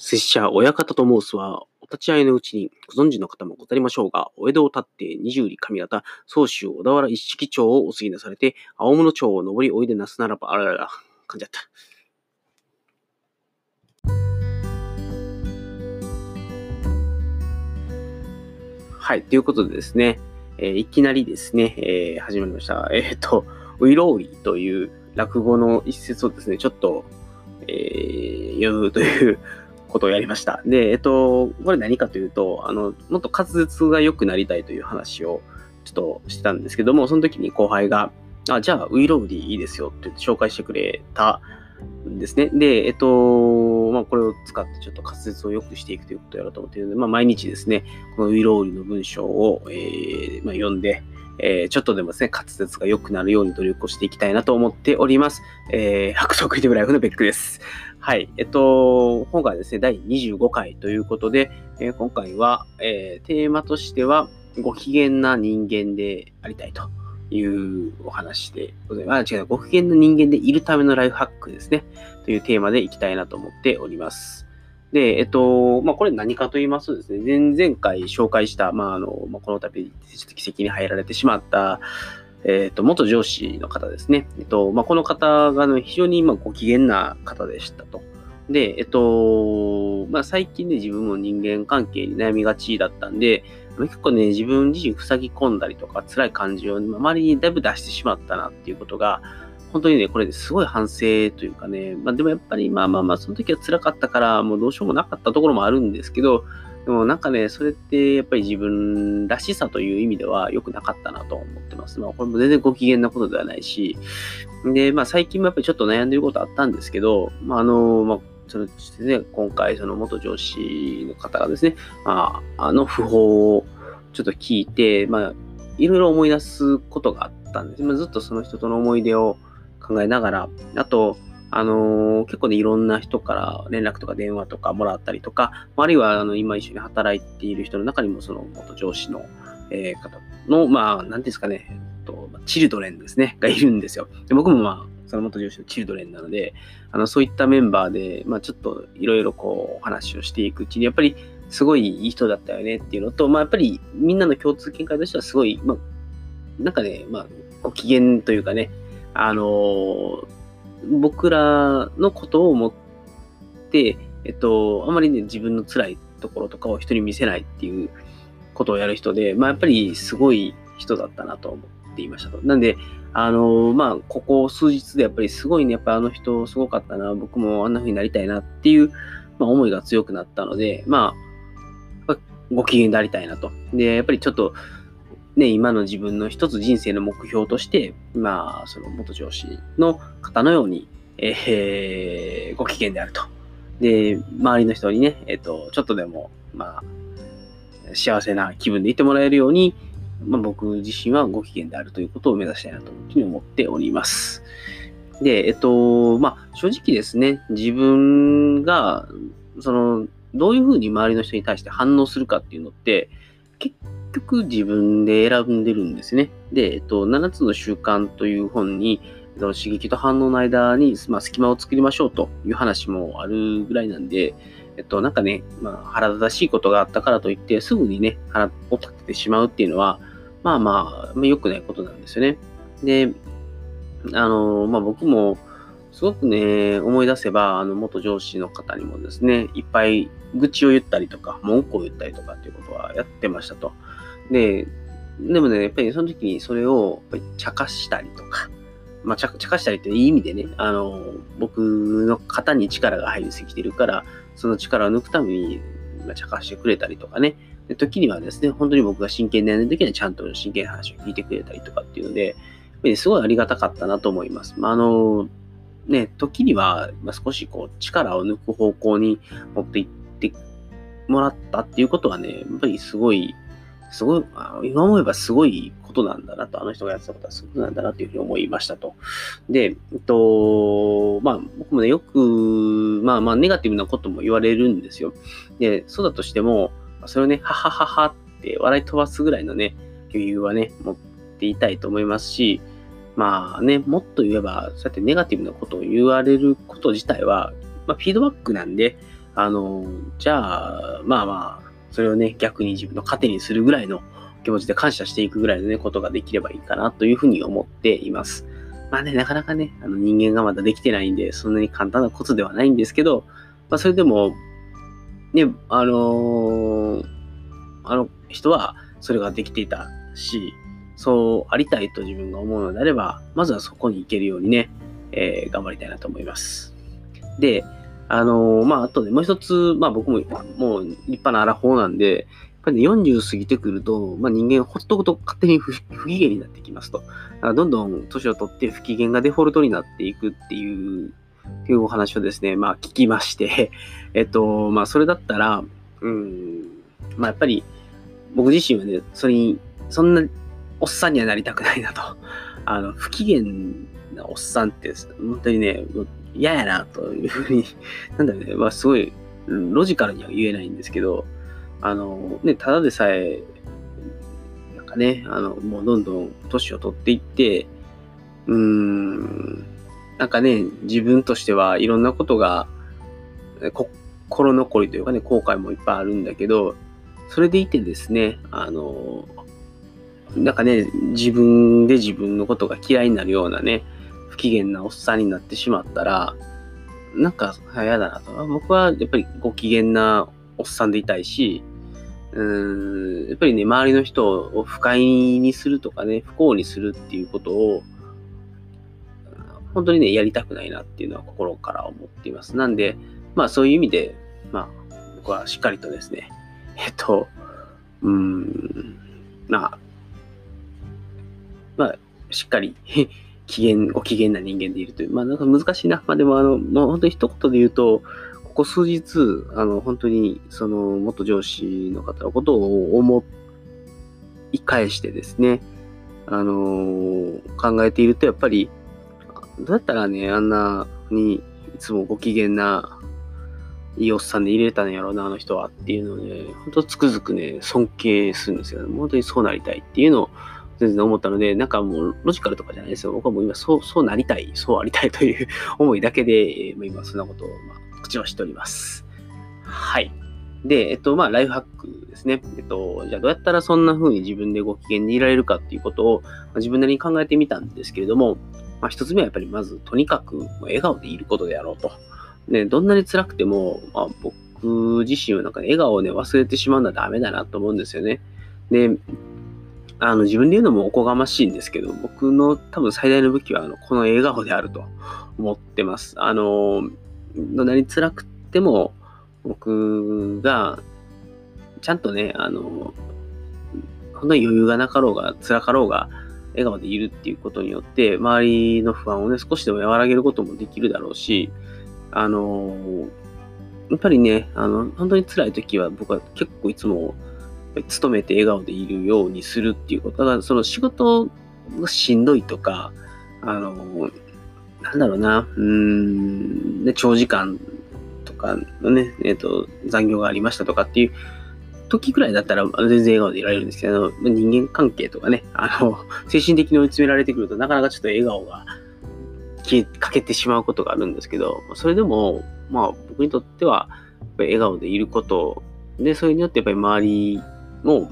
拙者、親方と申すは、お立ち会いのうちにご存知の方もござりましょうが、お江戸を立って二十里上方、総州小田原一式町をお過ぎなされて、青物町を登りおいでなすならば、あららら、噛んじゃった。はい、ということでですね、えー、いきなりですね、えー、始まりました。えっ、ー、と、ウイロウリという落語の一節をですね、ちょっと、えー、読むということをやりました。で、えっと、これ何かというと、あの、もっと滑舌が良くなりたいという話をちょっとしてたんですけども、その時に後輩が、あ、じゃあ、ウイロウリいいですよってって紹介してくれたんですね。で、えっと、まあ、これを使ってちょっと滑舌を良くしていくということをやろうと思っているので、まあ、毎日ですね、このウイロウリの文章を、えー、まあ、読んで、えー、ちょっとでもですね、滑舌が良くなるように努力をしていきたいなと思っております。えー、白色イティブライフのベックです。はい。えっと、今回はですね、第25回ということで、えー、今回は、えー、テーマとしては、ご機嫌な人間でありたいというお話でございます。あ、違う、ご機嫌な人間でいるためのライフハックですね。というテーマでいきたいなと思っております。で、えっと、まあ、これ何かと言いますとですね、前々回紹介した、まあ、あの、まあ、この度、ちょっと奇跡に入られてしまった、えっ、と、元上司の方ですね。えっと、まあ、この方が、ね、非常に、まご機嫌な方でしたと。で、えっと、まあ、最近ね、自分も人間関係に悩みがちだったんで、結構ね、自分自身塞ぎ込んだりとか、辛い感じを周りにだいぶ出してしまったなっていうことが、本当にね、これですごい反省というかね、まあでもやっぱりまあまあまあ、その時は辛かったから、もうどうしようもなかったところもあるんですけど、でもなんかね、それってやっぱり自分らしさという意味では良くなかったなと思ってます。まあこれも全然ご機嫌なことではないし、で、まあ最近もやっぱりちょっと悩んでることあったんですけど、まああの、まあそのですね、今回その元上司の方がですね、まあ、あの訃報をちょっと聞いて、まあいろいろ思い出すことがあったんです。まあ、ずっとその人との思い出を考えながら、あと、あのー、結構ね、いろんな人から連絡とか電話とかもらったりとか、あるいはあの今一緒に働いている人の中にもその元上司の、えー、方の、まあ、なんですかね、えっと、チルドレンですね、がいるんですよ。で僕もまあ、その元上司のチルドレンなので、あのそういったメンバーで、まあ、ちょっといろいろこう、お話をしていくうちに、やっぱりすごいいい人だったよねっていうのと、まあ、やっぱりみんなの共通見解としてはすごい、まあ、なんかね、まあ、ご機嫌というかね、あの、僕らのことを思って、えっと、あまりね、自分の辛いところとかを人に見せないっていうことをやる人で、まあ、やっぱりすごい人だったなと思っていましたと。なんで、あの、まあ、ここ数日でやっぱりすごいね、やっぱあの人すごかったな、僕もあんな風になりたいなっていう、まあ、思いが強くなったので、まあ、ご機嫌でありたいなと。で、やっぱりちょっと、ね、今の自分の一つ人生の目標として、まあ、その元上司の方のように、えー、ご機嫌であると。で、周りの人にね、えっ、ー、と、ちょっとでも、まあ、幸せな気分でいてもらえるように、まあ、僕自身はご機嫌であるということを目指したいなというふうに思っております。で、えっと、まあ、正直ですね、自分が、その、どういうふうに周りの人に対して反応するかっていうのって、結局自分で選んでるんですね。で、えっと、7つの習慣という本に、刺激と反応の間に、まあ、隙間を作りましょうという話もあるぐらいなんで、えっと、なんかね、まあ、腹立たしいことがあったからといって、すぐにね、腹を立ててしまうっていうのは、まあまあ、良くないことなんですよね。で、あの、まあ僕も、すごくね、思い出せば、あの、元上司の方にもですね、いっぱい愚痴を言ったりとか、文句を言ったりとかっていうことはやってましたと。で、でもね、やっぱりその時にそれをやっぱり茶化したりとか、まあ、茶化したりっていい意味でね、あの、僕の肩に力が入りすぎてるから、その力を抜くために、まあ、茶化してくれたりとかね、で時にはですね、本当に僕が真剣でやる時にはちゃんと真剣な話を聞いてくれたりとかっていうので、やっぱりすごいありがたかったなと思います。まあ、あの、ね、時には、少しこう力を抜く方向に持っていってもらったっていうことはね、やっぱりすごいすごい、今思えばすごいことなんだなと、あの人がやってたことはすごいなんだなというふうに思いましたと。で、えっと、まあ、僕もね、よく、まあまあ、ネガティブなことも言われるんですよ。で、そうだとしても、それをね、ははははって笑い飛ばすぐらいのね、余裕はね、持っていたいと思いますし、まあね、もっと言えば、そうやってネガティブなことを言われること自体は、まあ、フィードバックなんで、あの、じゃあ、まあまあ、それをね、逆に自分の糧にするぐらいの気持ちで感謝していくぐらいのね、ことができればいいかなというふうに思っています。まあね、なかなかね、あの人間がまだできてないんで、そんなに簡単なことではないんですけど、まあそれでも、ね、あのー、あの人はそれができていたし、そうありたいと自分が思うのであれば、まずはそこに行けるようにね、えー、頑張りたいなと思います。で、あのー、まあ、あとね、もう一つ、まあ僕ももう立派なアラフォーなんで、やっぱり、ね、40過ぎてくると、まあ人間ほっとくと勝手に不機嫌になってきますと。どんどん年を取って不機嫌がデフォルトになっていくっていうというお話をですね、まあ聞きまして、えっと、まあそれだったら、うん、まあやっぱり僕自身はね、それに、そんなおっさんにはなりたくないなと。あの、不機嫌なおっさんって、本当にね、嫌やなというふうに、なんだろうね、まあすごいロジカルには言えないんですけど、あの、ね、ただでさえ、なんかね、あの、もうどんどん年を取っていって、うーん、なんかね、自分としてはいろんなことが、心残りというかね、後悔もいっぱいあるんだけど、それでいてですね、あの、なんかね、自分で自分のことが嫌いになるようなね、機嫌なおっさんになってしまったら、なんか嫌だなと。僕はやっぱりご機嫌なおっさんでいたいし、うーん、やっぱりね、周りの人を不快にするとかね、不幸にするっていうことを、本当にね、やりたくないなっていうのは心から思っています。なんで、まあそういう意味で、まあ僕はしっかりとですね、えっと、うーん、まあ、まあ、しっかり機嫌、ご機嫌な人間でいるという。まあなんか難しいな。まあでもあの、もう本当に一言で言うと、ここ数日、あの、本当に、その、元上司の方のことを思い返してですね、あの考えていると、やっぱり、どうやったらね、あんなにいつもご機嫌ないいおっさんで入れたんやろうな、あの人はっていうのをね、ほんとつくづくね、尊敬するんですよ、ね。本当にそうなりたいっていうのを全然思ったので、なんかもうロジカルとかじゃないですよ。僕はもう今そう、そうなりたい、そうありたいという 思いだけで、ま、今そんなことを、まあ、口はしております。はい。で、えっと、まあ、ライフハックですね。えっと、じゃあどうやったらそんな風に自分でご機嫌でいられるかっていうことを、まあ、自分なりに考えてみたんですけれども、まあ、一つ目はやっぱりまず、とにかく笑顔でいることであろうと。ね、どんなに辛くても、まあ、僕自身はなんか、笑顔をね、忘れてしまうのはダメだなと思うんですよね。で、あの、自分で言うのもおこがましいんですけど、僕の多分最大の武器は、あの、この笑顔であると思ってます。あの、どんなに辛くても、僕が、ちゃんとね、あの、本当に余裕がなかろうが、辛かろうが、笑顔でいるっていうことによって、周りの不安をね、少しでも和らげることもできるだろうし、あのやっぱりね、あの、本当に辛い時は僕は結構いつも、努めて笑顔でいるようにするっていうこと。だからその仕事がしんどいとか、あの、なんだろうな、うん、ね、長時間とかのね、えっ、ー、と、残業がありましたとかっていう時くらいだったら全然笑顔でいられるんですけど、人間関係とかね、あの、精神的に追い詰められてくるとなかなかちょっと笑顔が消えかけてしまうことがあるんですけど、それでも、まあ僕にとっては、笑顔でいることで、それによってやっぱり周りも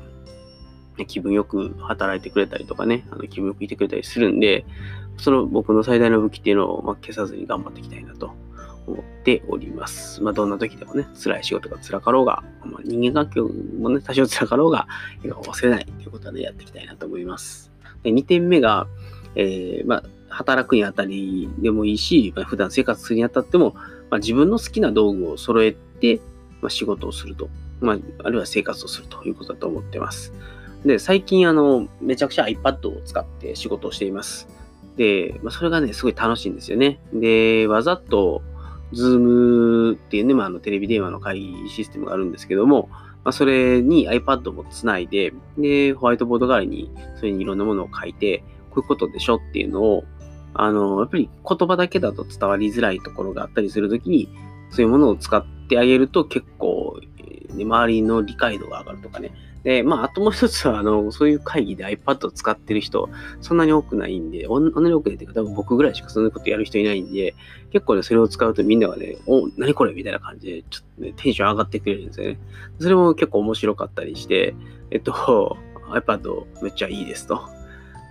気分よく働いてくれたりとかね、あの気分よくいてくれたりするんで、その僕の最大の武器っていうのを、まあ、消さずに頑張っていきたいなと思っております。まあ、どんな時でもね、辛い仕事が辛かろうが、まあ、人間関係もね、多少辛かろうが、笑顔を忘れないということでやっていきたいなと思います。で2点目が、えー、まあ、働くにあたりでもいいし、まあ、普段生活するにあたっても、まあ、自分の好きな道具を揃えて、まあ、仕事をすると。まあ、あるいは生活をするということだと思ってます。で、最近、あの、めちゃくちゃ iPad を使って仕事をしています。で、まあ、それがね、すごい楽しいんですよね。で、わざと、Zoom っていうね、まあ、あのテレビ電話の会議システムがあるんですけども、まあ、それに iPad もつないで、で、ホワイトボード代わりに、それにいろんなものを書いて、こういうことでしょっていうのを、あの、やっぱり言葉だけだと伝わりづらいところがあったりするときに、そういうものを使ってあげると結構、ね、周りの理解度が上がるとかね、で、まあ、あともう一つは、あの、そういう会議で iPad を使ってる人、そんなに多くないんで、同じ多くないっていうか、多分僕ぐらいしかそんなことやる人いないんで、結構ね、それを使うとみんながね、お、何これみたいな感じで、ちょっとね、テンション上がってくれるんですよね。それも結構面白かったりして、えっと、iPad めっちゃいいですと。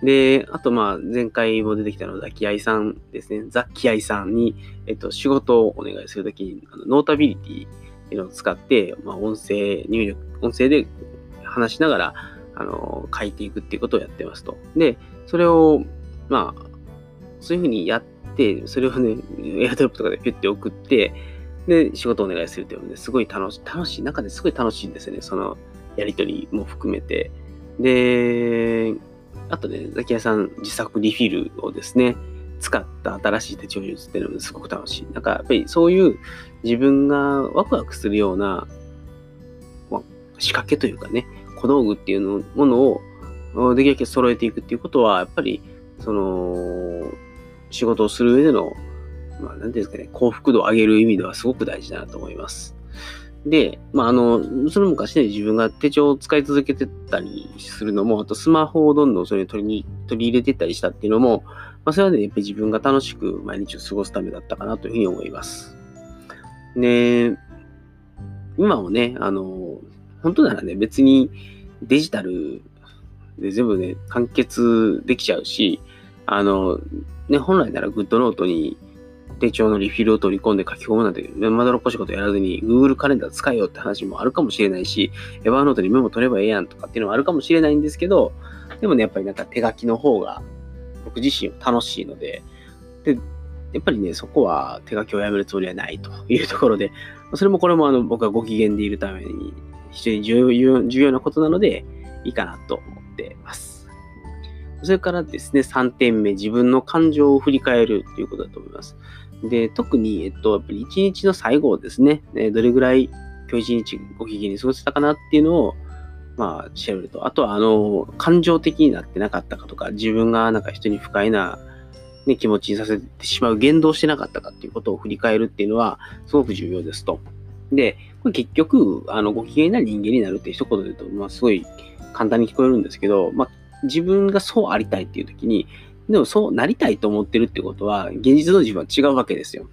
で、あとまあ、前回も出てきたのザキアイさんですね。ザキアイさんに、えっと、仕事をお願いするときに、あのノータビリティいうのを使って、まあ、音声入力、音声で話しながら、あの、書いていくっていうことをやってますと。で、それを、まあ、そういうふうにやって、それをね、エアドロップとかでピュッて送って、で、仕事をお願いするっていうのですごい楽しい、楽しい、中ですごい楽しいんですよね。そのやりとりも含めて。で、あとね、ザキヤさん自作リフィルをですね、使った新しい手帳術っていうのもすごく楽しい。なんかやっぱりそういう自分がワクワクするような、まあ、仕掛けというかね、小道具っていうのものをできるだけ揃えていくっていうことは、やっぱり、その、仕事をする上での、まあ、なんていうんですかね、幸福度を上げる意味ではすごく大事だなと思います。で、まあ、あの、その昔ね、自分が手帳を使い続けてたりするのも、あとスマホをどんどんそれに取りに取り入れてたりしたっていうのも、まあ、それはね、やっぱり自分が楽しく毎日を過ごすためだったかなというふうに思います。で、今もね、あの、本当ならね、別にデジタルで全部ね、完結できちゃうし、あの、ね、本来ならグッドノートに手帳のリフィルを取り込んで書き込むなんて、まどろっこしいことやらずに Google カレンダー使えよって話もあるかもしれないし、エヴァーノートにメモ取ればええやんとかっていうのもあるかもしれないんですけど、でもね、やっぱりなんか手書きの方が僕自身楽しいので、で、やっぱりね、そこは手書きをやめるつもりはないと いうところで、それもこれもあの僕はご機嫌でいるために非常に重要重要なことなので、いいかなと思ってます。それからですね、3点目、自分の感情を振り返るということだと思います。で、特に、えっと、やっぱり一日の最後ですね、どれぐらい今日一日ご機嫌に過ごせたかなっていうのを、まあ、調べると。あとは、あの、感情的になってなかったかとか、自分がなんか人に不快な、ね、気持ちにさせてしまう言動してなかったかっていうことを振り返るっていうのは、すごく重要ですと。で、これ結局、あの、ご機嫌な人間になるって一言で言うと、まあ、すごい簡単に聞こえるんですけど、まあ、自分がそうありたいっていう時に、でもそうなりたいと思ってるってことは、現実の自分は違うわけですよ。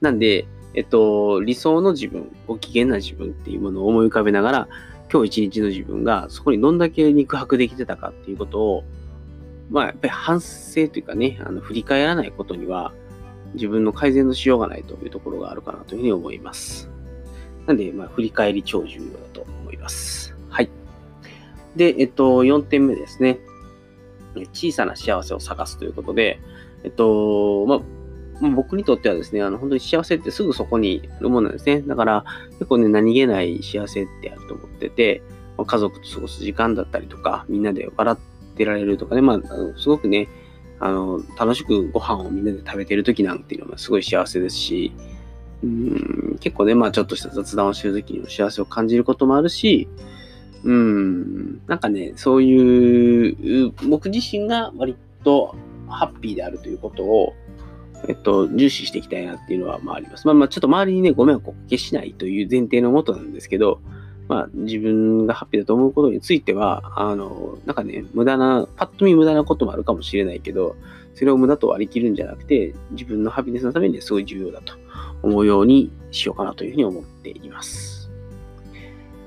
なんで、えっと、理想の自分、ご機嫌な自分っていうものを思い浮かべながら、今日一日の自分がそこにどんだけ肉薄できてたかっていうことを、まあやっぱり反省というかね、あの振り返らないことには、自分の改善のしようがないというところがあるかなというふうに思います。なんで、まあ振り返り超重要だと思います。はい。で、えっと、4点目ですね。小さな幸せを探すということで、えっと、まあ、僕にとってはですね、あの、本当に幸せってすぐそこにあるものなんですね。だから、結構ね、何気ない幸せってあると思ってて、まあ、家族と過ごす時間だったりとか、みんなで笑ってられるとかね、まあ、すごくね、あの、楽しくご飯をみんなで食べてる時なんていうのはすごい幸せですし、うん結構ね、まあちょっとした雑談をしてる時にも幸せを感じることもあるし、うん、なんかね、そういう、僕自身が割とハッピーであるということを、えっと、重視していきたいなっていうのは、まああります。まあまあ、ちょっと周りにね、ご迷惑をおかけしないという前提のもとなんですけど、まあ、自分がハッピーだと思うことについては、あの、なんかね、無駄な、パッと見無駄なこともあるかもしれないけど、それを無駄と割り切るんじゃなくて、自分のハピネスのためにすごい重要だと思うようにしようかなというふうに思っています。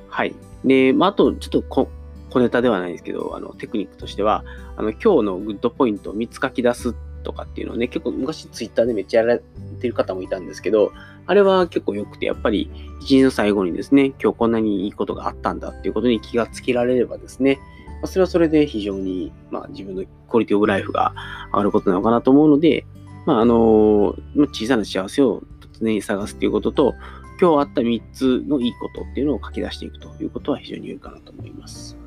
はい。で、まあ、あと、ちょっとこ小ネタではないですけど、あの、テクニックとしては、あの、今日のグッドポイントを3つ書き出すとかっていうのをね、結構昔ツイッターでめっちゃやられてる方もいたんですけど、あれは結構良くて、やっぱり一日の最後にですね、今日こんなにいいことがあったんだっていうことに気がつけられればですね、それはそれで非常に、まあ、自分のクオリティオブライフが上がることなのかなと思うので、まあ、あの、小さな幸せを常に探すということと、今日あった3つのいいことっていうのを書き出していくということは非常に良いかなと思います。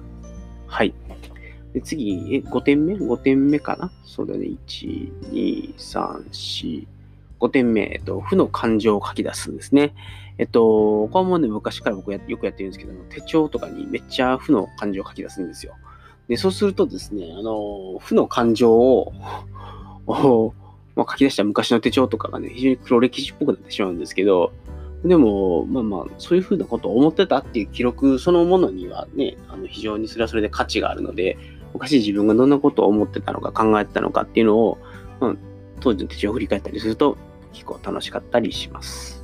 はい。で次、え、5点目 ?5 点目かな？そうだね。1、2、3、4、5点目、えっと、負の感情を書き出すんですね。えっと、これもね、昔から僕やよくやってるんですけども手帳とかにめっちゃ負の感情を書き出すんですよ。で、そうするとですね、あの、負の感情を まあ、書き出した昔の手帳とかがね、非常に黒歴史っぽくなってしまうんですけど、でも、まあまあ、そういうふうなことを思ってたっていう記録そのものにはね、あの非常にそれはそれで価値があるので、昔自分がどんなことを思ってたのか考えてたのかっていうのを、まあ、当時の手帳を振り返ったりすると結構楽しかったりします。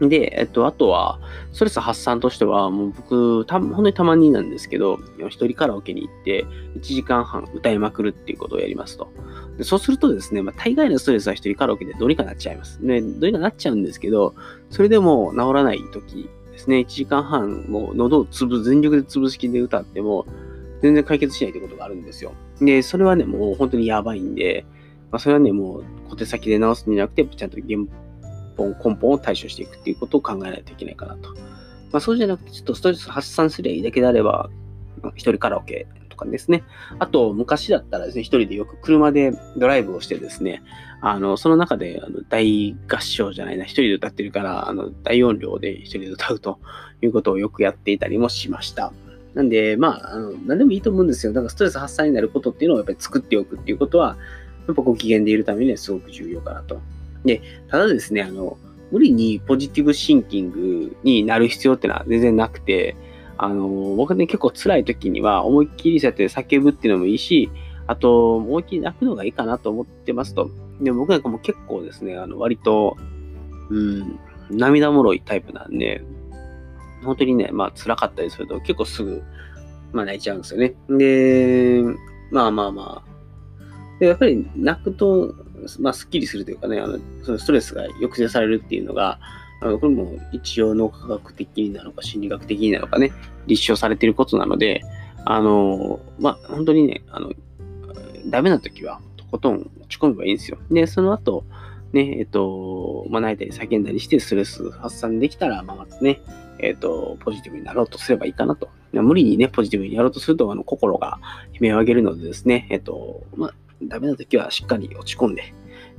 で、えっと、あとは、ストレス発散としては、もう僕、た本当にたまになんですけど、一人カラオケに行って、1時間半歌いまくるっていうことをやりますと。でそうするとですね、まあ、大概のストレスは一人カラオケでどうにかなっちゃいます。ね、どうにかなっちゃうんですけど、それでも治らない時ですね、1時間半、もう喉をつぶ、全力で潰しきで歌っても、全然解決しないということがあるんですよ。で、それはね、もう本当にやばいんで、まあ、それはね、もう小手先で直すんじゃなくて、ちゃんと原本、根本を対処していくっていうことを考えないといけないかなと。まあ、そうじゃなくて、ちょっとストレス発散すりゃいいだけであれば、一人カラオケとかですね。あと、昔だったらですね、一人でよく車でドライブをしてですね、あの、その中であの大合唱じゃないな、一人で歌ってるから、あの、大音量で一人で歌うということをよくやっていたりもしました。なんで、まあ、あの何でもいいと思うんですよ。だからストレス発散になることっていうのをやっぱり作っておくっていうことは、やっぱご機嫌でいるためにはすごく重要かなと。で、ただですね、あの、無理にポジティブシンキングになる必要ってのは全然なくて、あの、僕ね、結構辛い時には思いっきりそうやって叫ぶっていうのもいいし、あと、思いっきり泣くのがいいかなと思ってますと。で、僕なんかも結構ですね、あの、割と、うん、涙もろいタイプなんで、本当にね、まあ辛かったりすると結構すぐ、まあ泣いちゃうんですよね。で、まあまあまあ。で、やっぱり泣くと、まあスッキリするというかね、あのそのストレスが抑制されるっていうのが、あのこれも一応脳科学的なのか心理学的なのかね、立証されていることなので、あの、まあ本当にね、あの、ダメな時はとことん落ち込めばいいんですよ。で、その後、ね、えっと、まあ、泣いたり叫んだりしてストレス発散できたら、まあ、またね、えっ、ー、と、ポジティブになろうとすればいいかなと。無理にね、ポジティブにやろうとすると、あの、心が悲鳴を上げるのでですね、えっ、ー、と、まあ、ダメな時はしっかり落ち込んで、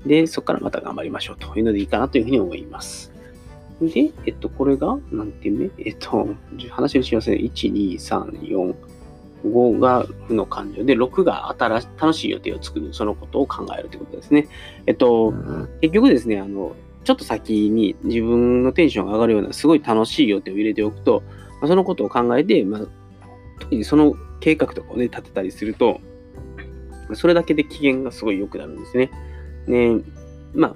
で、そこからまた頑張りましょうというのでいいかなというふうに思います。で、えっと、これが、何点目えっと、話をしますね。1、2、3、4、5が負の感情で、6が新し楽しい予定を作る、そのことを考えるということですね。えっと、結局ですね、あの、ちょっと先に自分のテンションが上がるようなすごい楽しい予定を入れておくと、まあ、そのことを考えて、まあ、特にその計画とかをね、立てたりすると、それだけで機嫌がすごい良くなるんですね。ねまあ、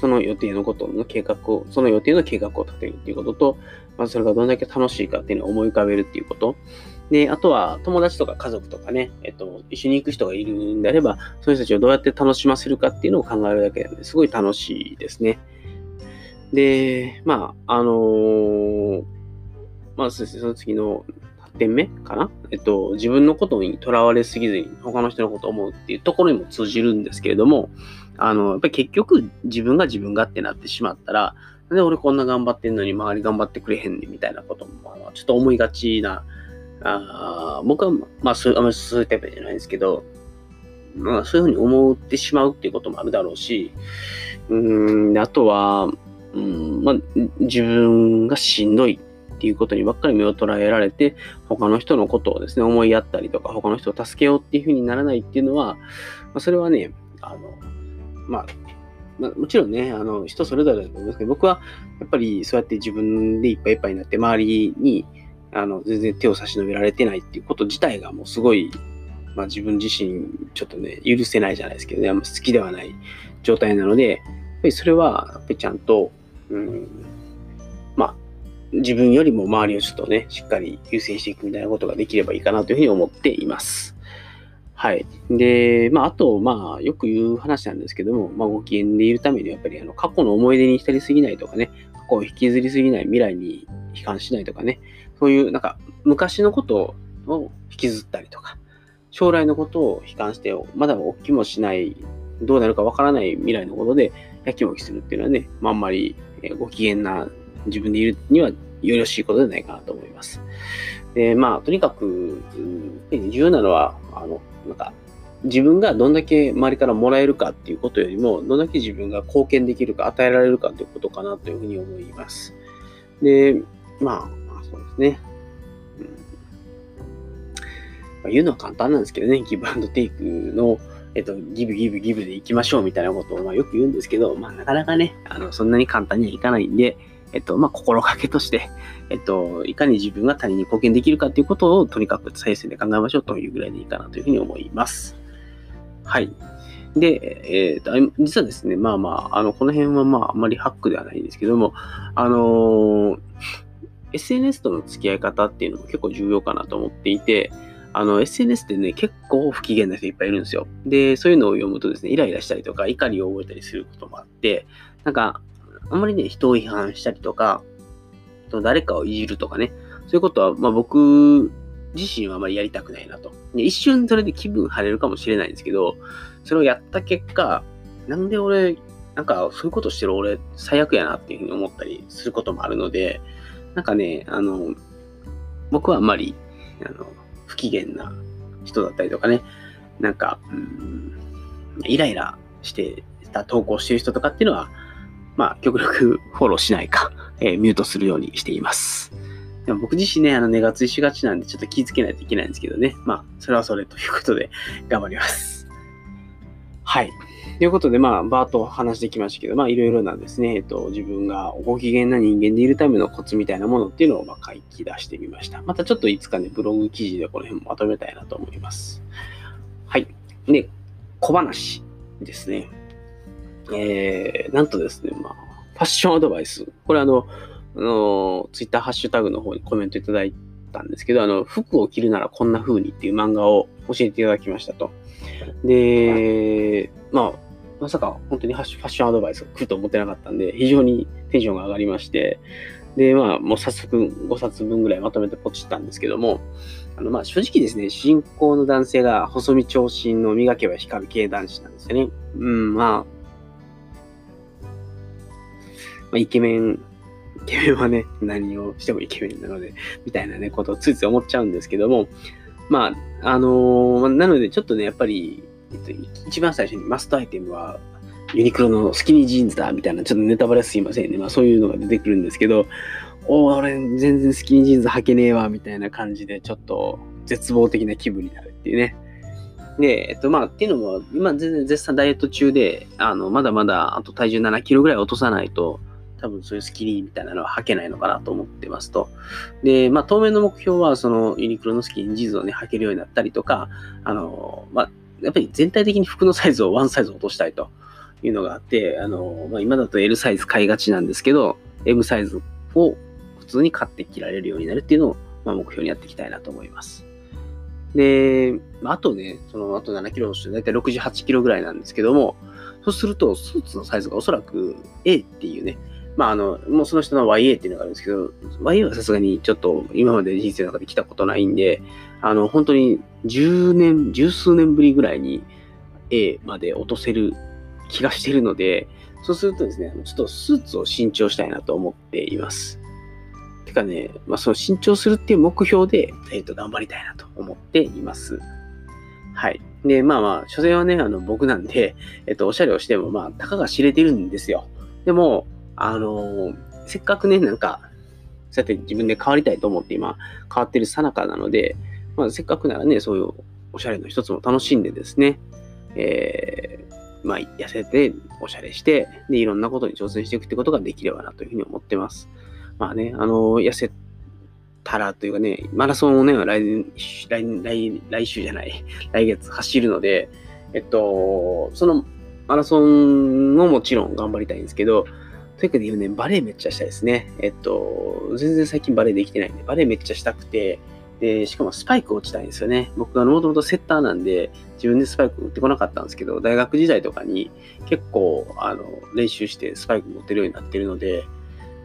その予定のことの計画を、その予定の計画を立てるっていうことと、まずそれがどんだけ楽しいかっていうのを思い浮かべるっていうこと。で、あとは友達とか家族とかね、えっと、一緒に行く人がいるんであれば、その人たちをどうやって楽しませるかっていうのを考えるだけで、すごい楽しいですね。で、まあ、あのー、まあそうですね、その次の8点目かな？えっと、自分のことにとらわれすぎずに他の人のことを思うっていうところにも通じるんですけれども、あの、やっぱり結局自分が自分がってなってしまったら、なんで俺こんな頑張ってんのに周り頑張ってくれへんねんみたいなことも、ちょっと思いがちなあ僕は、まあ、そう、あんまそういうタイプじゃないんですけど、まあ、そういうふうに思ってしまうっていうこともあるだろうし、うん、あとは、うん、まあ、自分がしんどいっていうことにばっかり目を捉えられて、他の人のことをですね、思いやったりとか、他の人を助けようっていうふうにならないっていうのは、まあ、それはね、あの、まあ、まあ、もちろんね、あの、人それぞれだと思いますけど、僕はやっぱりそうやって自分でいっぱいいっぱいになって、周りに、あの、全然手を差し伸べられてないっていうこと自体がもうすごい、まあ自分自身ちょっとね、許せないじゃないですけどね、あんま好きではない状態なので、やっぱりそれは、やっぱりちゃんと、うん、まあ、自分よりも周りをちょっとね、しっかり優先していくみたいなことができればいいかなというふうに思っています。はい。で、まあ、あと、まあ、よく言う話なんですけども、まあ、ご機嫌でいるためにはやっぱり、あの、過去の思い出に浸りすぎないとかね、過去を引きずりすぎない未来に悲観しないとかね、そういうなんか昔のことを引きずったりとか、将来のことを悲観して、まだ起きもしない、どうなるかわからない未来のことでやきもきするっていうのはね、まあ、あんまりご機嫌な自分でいるにはよろしいことではないかなと思います。で、まあ、とにかく、重要なのは、あの、なんか、自分がどんだけ周りからもらえるかっていうことよりも、どんだけ自分が貢献できるか、与えられるかということかなというふうに思います。で、まあ、ですね。うんまあ、言うのは簡単なんですけどね、ギブアンドテイクのえっと、ギブギブギブで行きましょうみたいなことをまあよく言うんですけど、まあなかなかね、あの、そんなに簡単にはいかないんで、えっと、まあ心がけとして、えっと、いかに自分が他人に貢献できるかっていうことをとにかく最優先で考えましょうというぐらいでいいかなというふうに思います。はい。で、えー、実はですね、まあまあ、あの、この辺はまあ、あまりハックではないんですけども、あのー、SNS との付き合い方っていうのも結構重要かなと思っていて、あの、SNS ってね、結構不機嫌な人いっぱいいるんですよ。で、そういうのを読むとですね、イライラしたりとか、怒りを覚えたりすることもあって、なんか、あんまりね、人を批判したりとか、誰かをいじるとかね、そういうことは、まあ僕自身はあまりやりたくないなと。で一瞬それで気分晴れるかもしれないんですけど、それをやった結果、なんで俺、なんかそういうことしてる俺最悪やなっていうふうに思ったりすることもあるので、なんかね、あの、僕はあんまり、あの、不機嫌な人だったりとかね、なんか、うん、イライラしてた投稿してる人とかっていうのは、まあ、極力 フォローしないか、えー、ミュートするようにしています。でも僕自身ね、あの、根がついしがちなんで、ちょっと気をつけないといけないんですけどね。まあ、それはそれということで、頑張ります。はい。ということで、まあ、バーと話してきましたけど、まあ、いろいろなですね、えっと、自分がご機嫌な人間でいるためのコツみたいなものっていうのを、まあ、書き出してみました。またちょっといつかね、ブログ記事でこの辺もまとめたいなと思います。はい。で、小話ですね。えー、なんとですね、まあ、ファッションアドバイス。これあの、あの、ツイッターハッシュタグの方にコメントいただいてたんですけど、あの、服を着るならこんな風にっていう漫画を教えていただきましたと。で、まあ、まさか本当にファッションアドバイスが来ると思ってなかったんで、非常にテンションが上がりまして、で、まあ、もう早速5冊分ぐらいまとめてポチったんですけども、あの、まあ、正直ですね、主人公の男性が細身長身の磨けば光る系男子なんですよね。うん、まあ、まあ、イケメンケメンはね、何をしてもイケメンなので、みたいなね、ことをついつい思っちゃうんですけども、まあ、あのー、なのでちょっとね、やっぱり、えっと、一番最初にマストアイテムは、ユニクロのスキニージーンズだ、みたいな、ちょっとネタバレすいませんね。まあそういうのが出てくるんですけど、おー、俺全然スキニージーンズ履けねえわ、みたいな感じで、ちょっと絶望的な気分になるっていうね。で、えっと、まあ、っていうのも、今全然絶賛ダイエット中で、あの、まだまだ、あと体重7キロぐらい落とさないと、多分そういうスキニーみたいなのは履けないのかなと思ってますと。で、まあ当面の目標はそのユニクロのスキニージーズをね、履けるようになったりとか、あの、まあやっぱり全体的に服のサイズをワンサイズ落としたいというのがあって、あの、まあ今だと L サイズ買いがちなんですけど、M サイズを普通に買って着られるようになるっていうのを、まあ、目標にやっていきたいなと思います。で、あとね、そのあと7キロとしてだいたい68キロぐらいなんですけども、そうするとスーツのサイズがおそらく A っていうね、まあ、あの、もうその人の YA っていうのがあるんですけど、YA はさすがにちょっと今まで人生の中で来たことないんで、あの、本当に10年、十数年ぶりぐらいに A まで落とせる気がしてるので、そうするとですね、ちょっとスーツを新調したいなと思っています。てかね、まあ、その新調するっていう目標で、えっ、と、頑張りたいなと思っています。はい。で、まあまあ、所詮はね、あの、僕なんで、えっと、おしゃれをしても、まあ、たかが知れてるんですよ。でも、あのせっかくね、なんか、そうやって自分で変わりたいと思って今、変わってるさなかなので、まあ、せっかくならね、そういうおしゃれの一つも楽しんでですね、えー、まあ、痩せて、おしゃれして、で、いろんなことに挑戦していくってことができればなというふうに思ってます。まあね、あの痩せたらというかね、マラソンをね、来来来来週じゃない、来月走るので、えっと、そのマラソンももちろん頑張りたいんですけど、というか言うね、バレエめっちゃしたいですね。えっと、全然最近バレエできてないんで、バレエめっちゃしたくて、で、しかもスパイク落ちたいんですよね。僕はもともとセッターなんで、自分でスパイク打ってこなかったんですけど、大学時代とかに結構、あの、練習してスパイク持ってるようになってるので、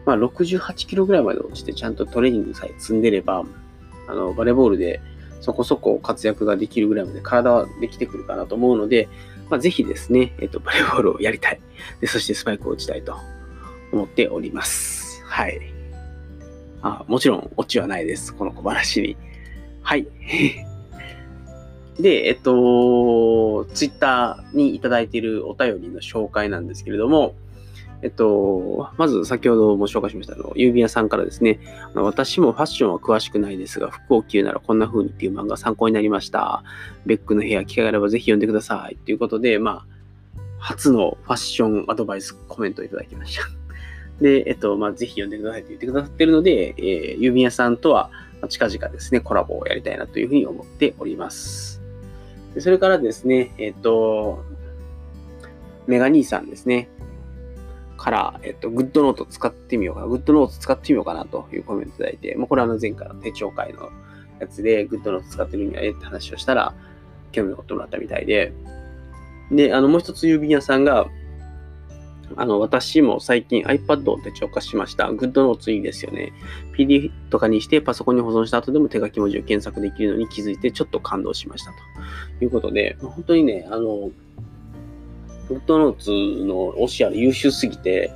まあ、68キロぐらいまで落ちて、ちゃんとトレーニングさえ積んでれば、あの、バレーボールでそこそこ活躍ができるぐらいまで体はできてくるかなと思うので、まあ、ぜひですね、えっと、バレーボールをやりたい。で、そしてスパイクを打ちたいと思っております。はい。あもちろん、オチはないです。この小話に。はい。で、えっと、ツイッターにいただいているお便りの紹介なんですけれども、えっと、まず先ほども紹介しましたあの、郵便屋さんからですね、私もファッションは詳しくないですが、服を着るならこんな風にっていう漫画参考になりました。ベックの部屋、機会があればぜひ読んでください。ということで、まあ、初のファッションアドバイスコメントをいただきました。で、えっと、まあ、ぜひ読んでくださいと言ってくださってるので、えー、郵便屋さんとは近々ですね、コラボをやりたいなというふうに思っております。でそれからですね、えっと、メガ兄さんですね。から、えっと、 GoodNote 使ってみようかな。 GoodNote 使ってみようかなというコメントいただいて、もうこれはあの前回の手帳会のやつで、 GoodNote 使ってみるにはえって話をしたら、興味を持ってもらったみたいで、で、あの、もう一つ郵便屋さんが、あの、私も最近 iPad を手帳化しました。 GoodNotes いいですよね。PDF とかにしてパソコンに保存した後でも手書き文字を検索できるのに気づいてちょっと感動しましたということで、本当にね、あの、フットノーツの教え優秀すぎて、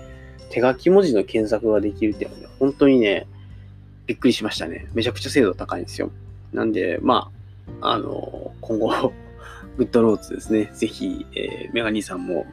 手書き文字の検索ができるっていうのはね、本当にね、びっくりしましたね。めちゃくちゃ精度高いんですよ。なんで、まあ、あの、今後、グッドノーツですね、ぜひ、えー、メガニーさんも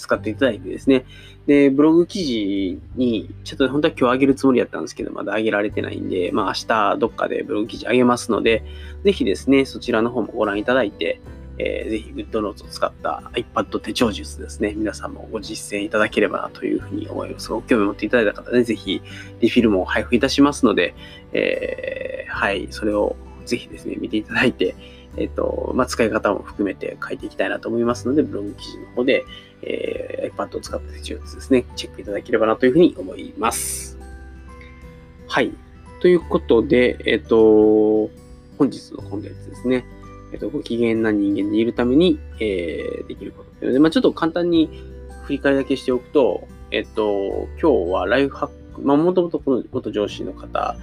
使っていただいてですね。で、ブログ記事に、ちょっと本当は今日上げるつもりだったんですけど、まだ上げられてないんで、まあ明日どっかでブログ記事上げますので、ぜひですね、そちらの方もご覧いただいて、えー、ぜひ GoodNotes を使った iPad 手帳術ですね、皆さんもご実践いただければなというふうに思います。ご興味を持っていただいた方で、ぜひリフィルムを配布いたしますので、えー、はい、それをぜひですね、見ていただいて、えっ、ー、と、まあ、使い方も含めて書いていきたいなと思いますので、ブログ記事の方で、えー、iPad を使った手帳術ですね、チェックいただければなというふうに思います。はい。ということで、えっ、ー、と、本日のコンテンツですね。えっと、ご機嫌な人間でいるために、えー、できることで、まあ、ちょっと簡単に振り返りだけしておくと、えっと、今日はライフハック、まあ、もともとこの元上司の方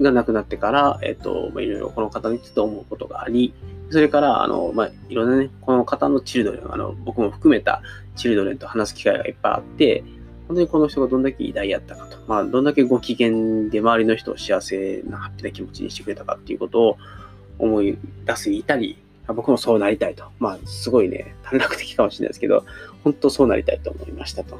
が亡くなってから、えっと、まあ、いろいろこの方について思うことがあり、それから、あの、まあ、いろんなね、この方のチルドレン、あの、僕も含めたチルドレンと話す機会がいっぱいあって、本当にこの人がどんだけ偉大やったかと、まあ、どんだけご機嫌で周りの人を幸せな、ハッピーな気持ちにしてくれたかっていうことを、思い出すいたり、僕もそうなりたいと。まあ、すごいね、短絡的かもしれないですけど、本当そうなりたいと思いましたと。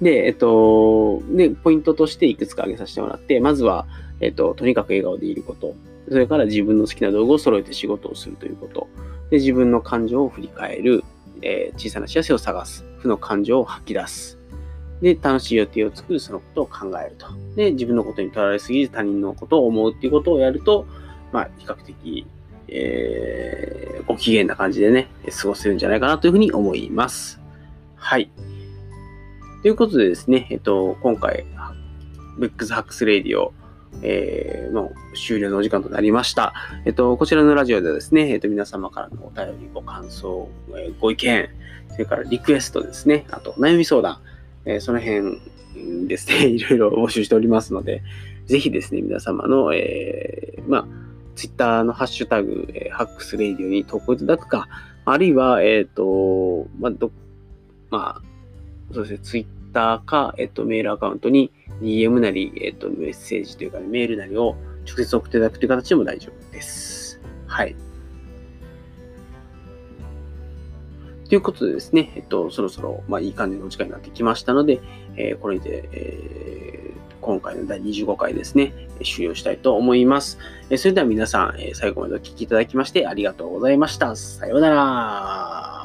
で、えっと、で、ポイントとしていくつか挙げさせてもらって、まずは、えっと、とにかく笑顔でいること。それから自分の好きな道具を揃えて仕事をするということ。で、自分の感情を振り返る。えー、小さな幸せを探す。負の感情を吐き出す。で、楽しい予定を作る、そのことを考えると。で、自分のことにとらわれすぎず他人のことを思うっていうことをやると、まあ、比較的、えー、ご機嫌な感じでね、過ごせるんじゃないかなというふうに思います。はい。ということでですね、えっと、今回、ブックスハックスレディオ、えー、の終了のお時間となりました。えっと、こちらのラジオではですね、えっと、皆様からのお便り、ご感想、えー、ご意見、それからリクエストですね、あと悩み相談、えー、その辺ですね、いろいろ募集しておりますので、ぜひですね、皆様の、えー、まあ、ツイッターのハッシュタグ、えー、 Hacks Radio に投稿いただくか、あるいは、えっ、ー、と、まあ、ど、まあ、そうですね、ツイッターか、えっ、と、メールアカウントに DM なり、えっ、と、メッセージというか、ね、メールなりを直接送っていただくという形でも大丈夫です。はい。ということでですね、えっと、そろそろ、まあ、いい感じの時間になってきましたので、えー、これで、えー、今回の第25回ですね、終了したいと思います。それでは皆さん、え最後までお聴きいただきましてありがとうございました。さようなら。